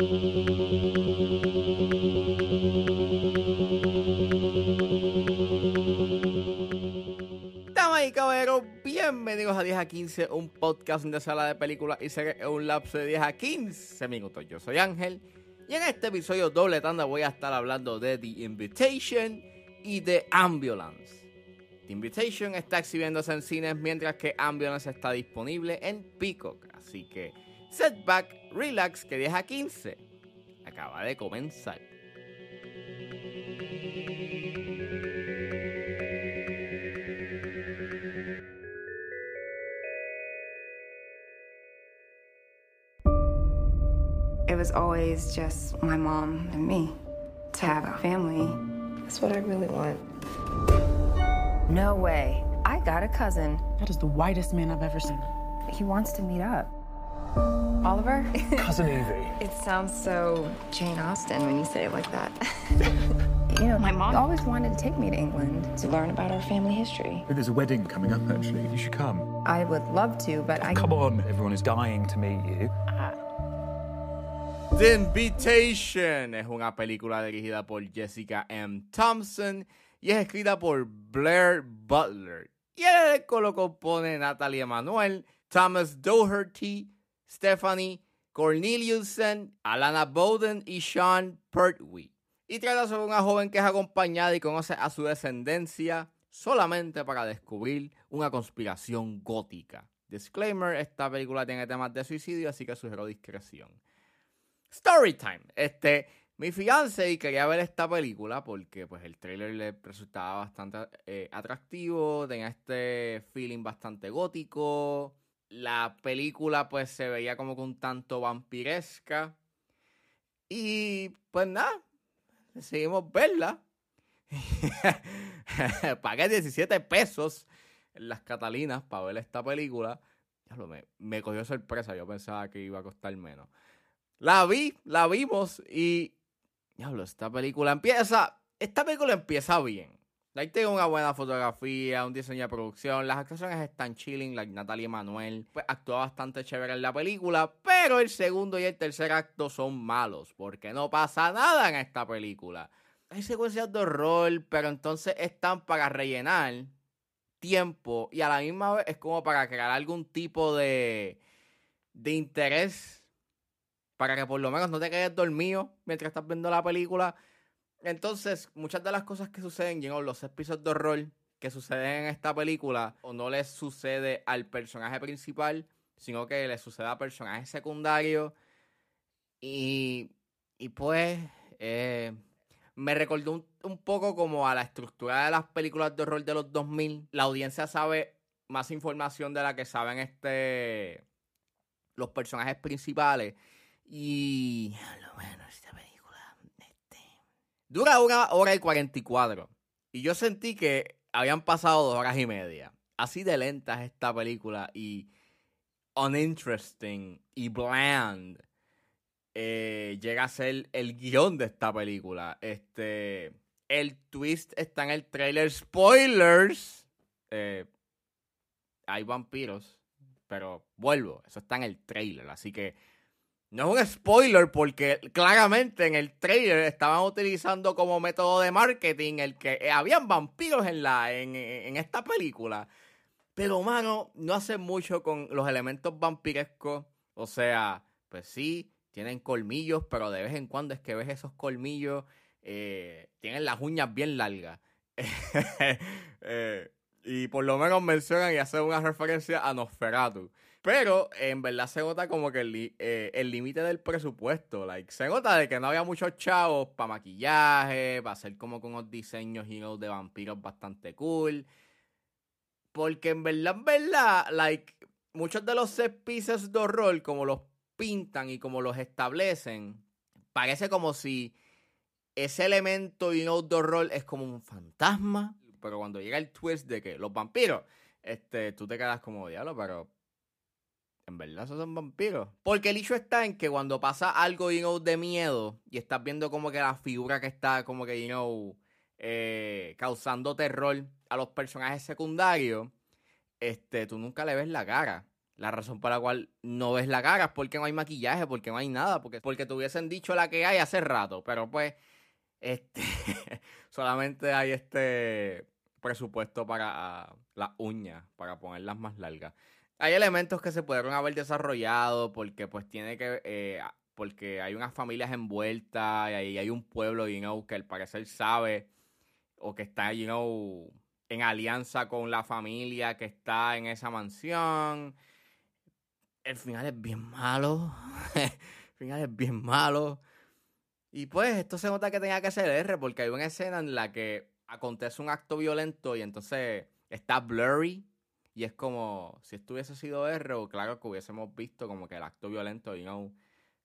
Damas y caballeros, bienvenidos a 10 a 15, un podcast de sala de películas y series en un lapso de 10 a 15 minutos. Yo soy Ángel y en este episodio doble tanda voy a estar hablando de The Invitation y de Ambulance. The Invitation está exhibiéndose en cines mientras que Ambulance está disponible en Peacock, así que setback, relax, que 10 a 15 acaba de comenzar. It was always just my mom and me. To have a family, That's what I really want. no way. I got a cousin. That is the whitest man I've ever seen. He wants to meet up. Oliver? Cousin Evie. It sounds so Jane Austen when you say it like that. you know, my mom always wanted to take me to England to learn about our family history. There's a wedding coming up, actually. You should come. I would love to, but I. Come on, everyone is dying to meet you. The Invitation es una película dirigida por Jessica M. Thompson y es escrita por Blair Butler. Y el elenco lo compone Natalie Emanuel, Thomas Doherty, Stephanie Corneliusen, Alana Bowden y Sean Pertwee. Y trata sobre una joven que es acompañada y conoce a su descendencia solamente para descubrir una conspiración gótica. Disclaimer, esta película tiene temas de suicidio, así que sugiero discreción. Storytime. Este, mi fiance y quería ver esta película porque pues el trailer le resultaba bastante eh, atractivo, tenía este feeling bastante gótico. La película pues se veía como que un tanto vampiresca. Y pues nada, decidimos verla. Pagué 17 pesos en las Catalinas para ver esta película. Me, me cogió sorpresa, yo pensaba que iba a costar menos. La vi, la vimos y. Diablo, esta película empieza. Esta película empieza bien. Like, tiene una buena fotografía, un diseño de producción, las actuaciones están chilling, like Natalie Emanuel, pues actúa bastante chévere en la película, pero el segundo y el tercer acto son malos, porque no pasa nada en esta película. Hay secuencias de horror, pero entonces están para rellenar tiempo y a la misma vez es como para crear algún tipo de, de interés para que por lo menos no te quedes dormido mientras estás viendo la película. Entonces, muchas de las cosas que suceden, know, los episodios de horror que suceden en esta película, o no les sucede al personaje principal, sino que le sucede a personajes secundarios. Y, y pues, eh, me recordó un, un poco como a la estructura de las películas de horror de los 2000. La audiencia sabe más información de la que saben este los personajes principales. Y. Lo esta película. Dura una hora y 44. Y yo sentí que habían pasado dos horas y media. Así de lenta es esta película. Y. Uninteresting. Y bland. eh, llega a ser el guion de esta película. Este. El twist está en el trailer. Spoilers. Eh, hay vampiros. Pero vuelvo. Eso está en el trailer. Así que. No es un spoiler porque claramente en el trailer estaban utilizando como método de marketing el que eh, habían vampiros en, la, en, en esta película. Pero, mano, no hace mucho con los elementos vampirescos. O sea, pues sí, tienen colmillos, pero de vez en cuando es que ves esos colmillos. eh, tienen las uñas bien largas. Eh, y por lo menos mencionan y hacen una referencia a Nosferatu. Pero en verdad se nota como que el eh, límite del presupuesto. Like, se nota de que no había muchos chavos para maquillaje, para hacer como con unos diseños you know, de vampiros bastante cool. Porque en verdad, en verdad, like, muchos de los set pieces de horror, como los pintan y como los establecen, parece como si ese elemento you know, de horror es como un fantasma. Pero cuando llega el twist de que los vampiros, este, tú te quedas como diablo, pero en verdad esos son vampiros. Porque el hecho está en que cuando pasa algo, you know, de miedo y estás viendo como que la figura que está como que, you know, eh, causando terror a los personajes secundarios, este, tú nunca le ves la cara. la razón por la cual no ves la cara es porque no hay maquillaje, porque no hay nada, porque, porque te hubiesen dicho la que hay hace rato, pero pues este solamente hay este presupuesto para las uñas, para ponerlas más largas. Hay elementos que se pudieron haber desarrollado porque pues tiene que eh, porque hay unas familias envueltas y ahí hay un pueblo, you know, que al parecer sabe o que está, you know, en alianza con la familia que está en esa mansión. El final es bien malo. el final es bien malo. Y pues esto se nota que tenía que ser R porque hay una escena en la que acontece un acto violento y entonces está blurry y es como si esto hubiese sido R o claro que hubiésemos visto como que el acto violento, you know,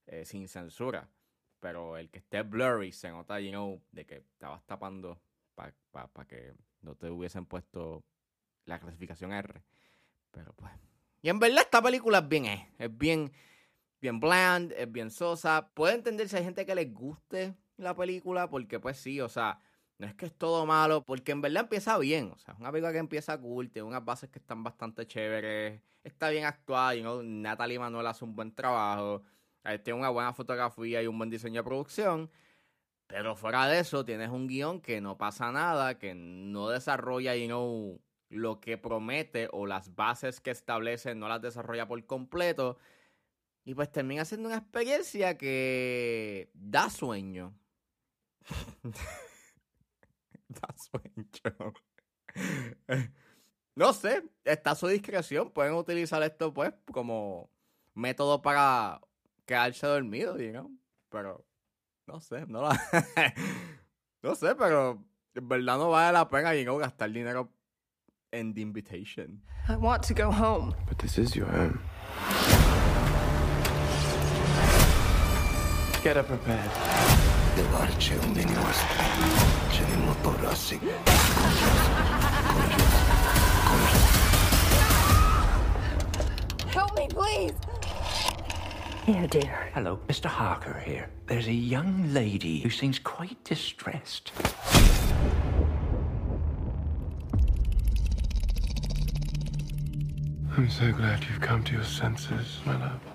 eh, sin censura. Pero el que esté blurry se nota, you know, de que estabas tapando para pa, que no te hubiesen puesto la clasificación R. Pero pues. Y en verdad esta película es bien, eh, es bien bien bland, es bien sosa. Puede entender si hay gente que les guste la película, porque pues sí, o sea, no es que es todo malo, porque en verdad empieza bien. O sea, es una película que empieza cool, tiene unas bases que están bastante chéveres, está bien actuada, you know, Natalie Manuel hace un buen trabajo, eh, tiene una buena fotografía y un buen diseño de producción. Pero fuera de eso, tienes un guion que no pasa nada, que no desarrolla, you know, lo que promete o las bases que establece no las desarrolla por completo. Y pues termina siendo una experiencia que da sueño. da sueño. no sé, está a su discreción. Pueden utilizar esto pues como método para quedarse dormido, digamos. Pero no sé, no la... no sé, pero en verdad no vale la pena you gastar dinero en The Invitation. I want to go home. But this is your home. Get up prepared. Devarce un minuoste. Ce ne motorassi. Ah, Help me, please. Here, dear. Hello, Mr. Harker here. There's a young lady who seems quite distressed. I'm so glad you've come to your senses, my love.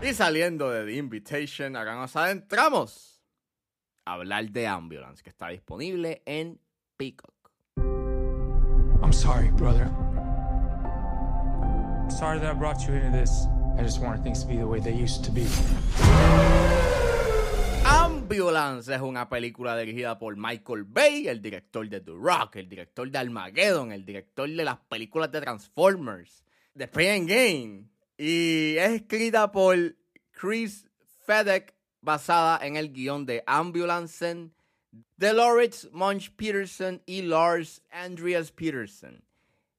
Y saliendo de The Invitation, acá nos adentramos a hablar de Ambulance, que está disponible en Peacock. I'm sorry, brother. Sorry that I brought you into this. I just wanted things to be the way they used to be. Ambulance es una película dirigida por Michael Bay, el director de The Rock, el director de Armageddon, el director de las películas de Transformers, de Pain Game. Y es escrita por Chris Fedek, basada en el guion de Ambulance de Lawrence Munch Peterson y Lars Andreas Peterson.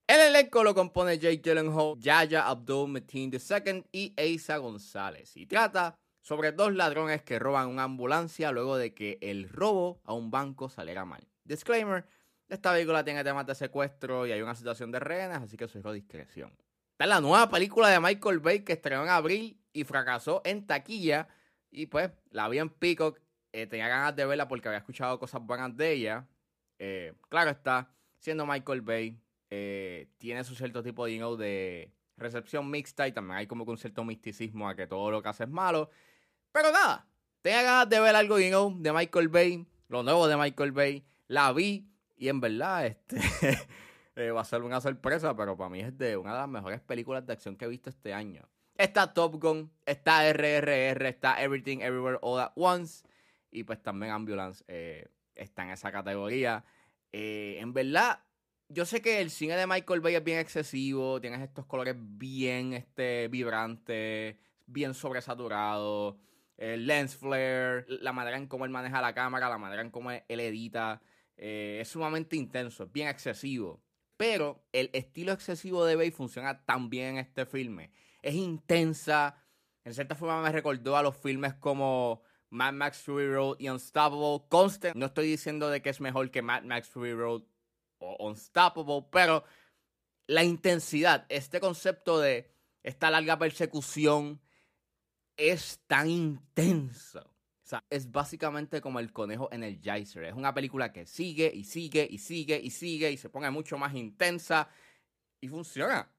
El elenco lo compone Jake Gyllenhaal, Yaya Abdul Mateen II y Asa González. Y trata sobre dos ladrones que roban una ambulancia luego de que el robo a un banco saliera mal. Disclaimer, esta película tiene temas de secuestro y hay una situación de rehenes, así que su discreción. Esta es la nueva película de Michael Bay que estrenó en abril y fracasó en taquilla. Y pues la vi en Peacock. Eh, tenía ganas de verla porque había escuchado cosas buenas de ella. Eh, claro está, siendo Michael Bay, eh, tiene su cierto tipo de, de recepción mixta y también hay como que un cierto misticismo a que todo lo que hace es malo. Pero nada, tenía ganas de ver algo you de Michael Bay, lo nuevo de Michael Bay. La vi y en verdad, este. Eh, va a ser una sorpresa, pero para mí es de una de las mejores películas de acción que he visto este año. Está Top Gun, está RRR, está Everything Everywhere All At Once y pues también Ambulance eh, está en esa categoría. Eh, en verdad, yo sé que el cine de Michael Bay es bien excesivo, tienes estos colores bien este, vibrantes, bien sobresaturados, el lens flare, la manera en cómo él maneja la cámara, la manera en cómo él edita, es sumamente intenso, es bien excesivo. Pero el estilo excesivo de Bay funciona tan bien en este filme. Es intensa. En cierta forma me recordó a los filmes como Mad Max Fury Road y Unstoppable. Conste, no estoy diciendo de que es mejor que Mad Max Fury Road o Unstoppable, pero la intensidad, este concepto de esta larga persecución es tan intenso es básicamente como el conejo en el Geyser. Es una película que sigue y sigue y sigue y sigue y se pone mucho más intensa. Y funciona.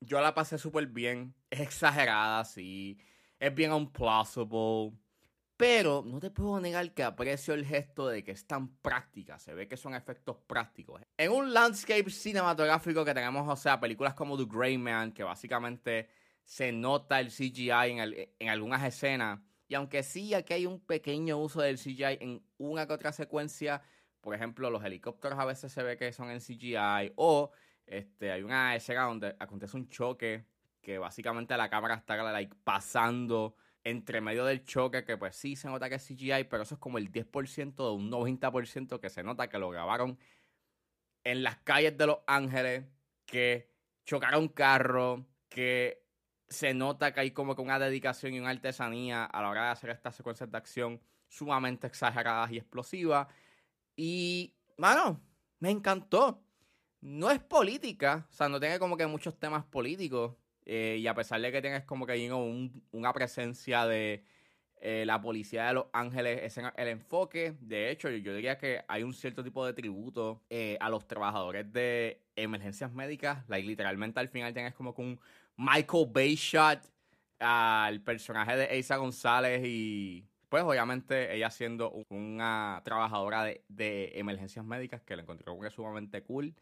Yo la pasé súper bien. Es exagerada, sí. Es bien unplausible. Pero no te puedo negar que aprecio el gesto de que es tan práctica. Se ve que son efectos prácticos. En un landscape cinematográfico que tenemos, o sea, películas como The Grey Man, que básicamente se nota el CGI en algunas escenas. Y aunque sí, aquí hay un pequeño uso del CGI en una que otra secuencia. Por ejemplo, los helicópteros a veces se ve que son en CGI. O este, hay una escena donde acontece un choque que básicamente la cámara está like, pasando entre medio del choque, que pues sí se nota que es CGI, pero eso es como el 10% de un 90% que se nota que lo grabaron en las calles de Los Ángeles, que chocaron carro, que se nota que hay como que una dedicación y una artesanía a la hora de hacer estas secuencias de acción sumamente exageradas y explosivas. Y, mano, me encantó. No es política, o sea, no tiene como que muchos temas políticos. eh, y a pesar de que tienes como que you know, un- una presencia de eh, la policía de Los Ángeles, es el enfoque. De hecho, yo, yo diría que hay un cierto tipo de tributo eh, a los trabajadores de emergencias médicas. Literalmente al final tienes como que un Michael Bay shot al personaje de Eiza González y pues obviamente ella siendo una trabajadora de, de emergencias médicas que le encontré como que sumamente cool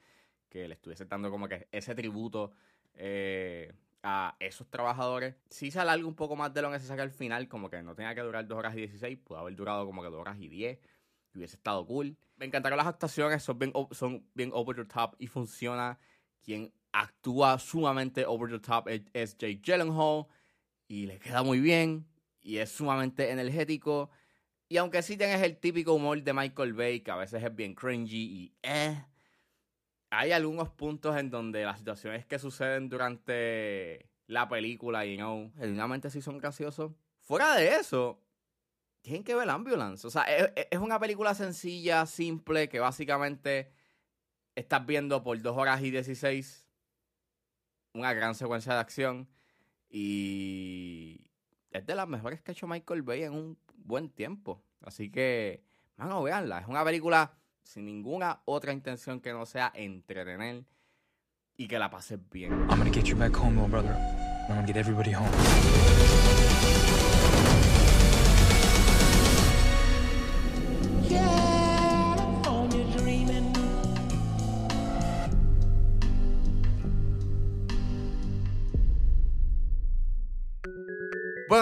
que le estuviese dando como que ese tributo eh, a esos trabajadores. Sí se alarga un poco más de lo necesario al final, como que no tenía que durar 2 horas y 16, pudo haber durado como que 2 horas y 10 y hubiese estado cool. Me encantaron las actuaciones, son bien, son bien over the top y funciona. Quien actúa sumamente over the top es, es Jake Gyllenhaal y le queda muy bien y es sumamente energético. Y aunque sí tienes el típico humor de Michael Bay, que a veces es bien cringy y eh, hay algunos puntos en donde las situaciones que suceden durante la película, you know, genuinamente sí son graciosos. Fuera de eso, tienen que ver Ambulance. O sea, es, es una película sencilla, simple, que básicamente estás viendo por 2 horas y 16 una gran secuencia de acción y es de las mejores que ha hecho Michael Bay en un buen tiempo. Así que, mano, véanla. Es una película sin ninguna otra intención que no sea entretener y que la pases bien. I'm gonna get you back home, little brother. I'm gonna get everybody home.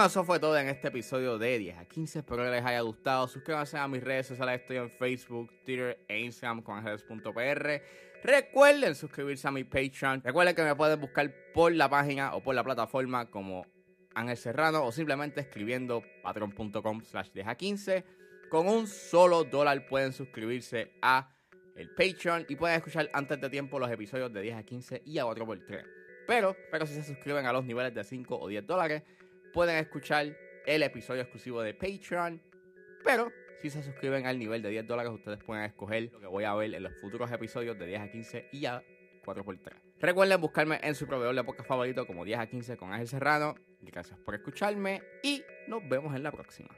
Eso fue todo en este episodio de 10 a 15. Espero que les haya gustado. Suscríbanse a mis redes sociales. Estoy en Facebook, Twitter e Instagram con ángeles.pr. Recuerden suscribirse a mi Patreon. Recuerden que me pueden buscar por la página o por la plataforma como Ángel Serrano o simplemente escribiendo patreon.com slash 10 a 15. Con un solo dólar pueden suscribirse a el Patreon y pueden escuchar antes de tiempo los episodios de 10 a 15 y a 4x3. Pero, pero si se suscriben a los niveles de 5 o 10 dólares, pueden escuchar el episodio exclusivo de Patreon. Pero si se suscriben al nivel de 10 dólares, ustedes pueden escoger lo que voy a ver en los futuros episodios de 10 a 15 y a 4x3. Recuerden buscarme en su proveedor de podcast favorito como 10 a 15 con Ángel Serrano. Gracias por escucharme y nos vemos en la próxima.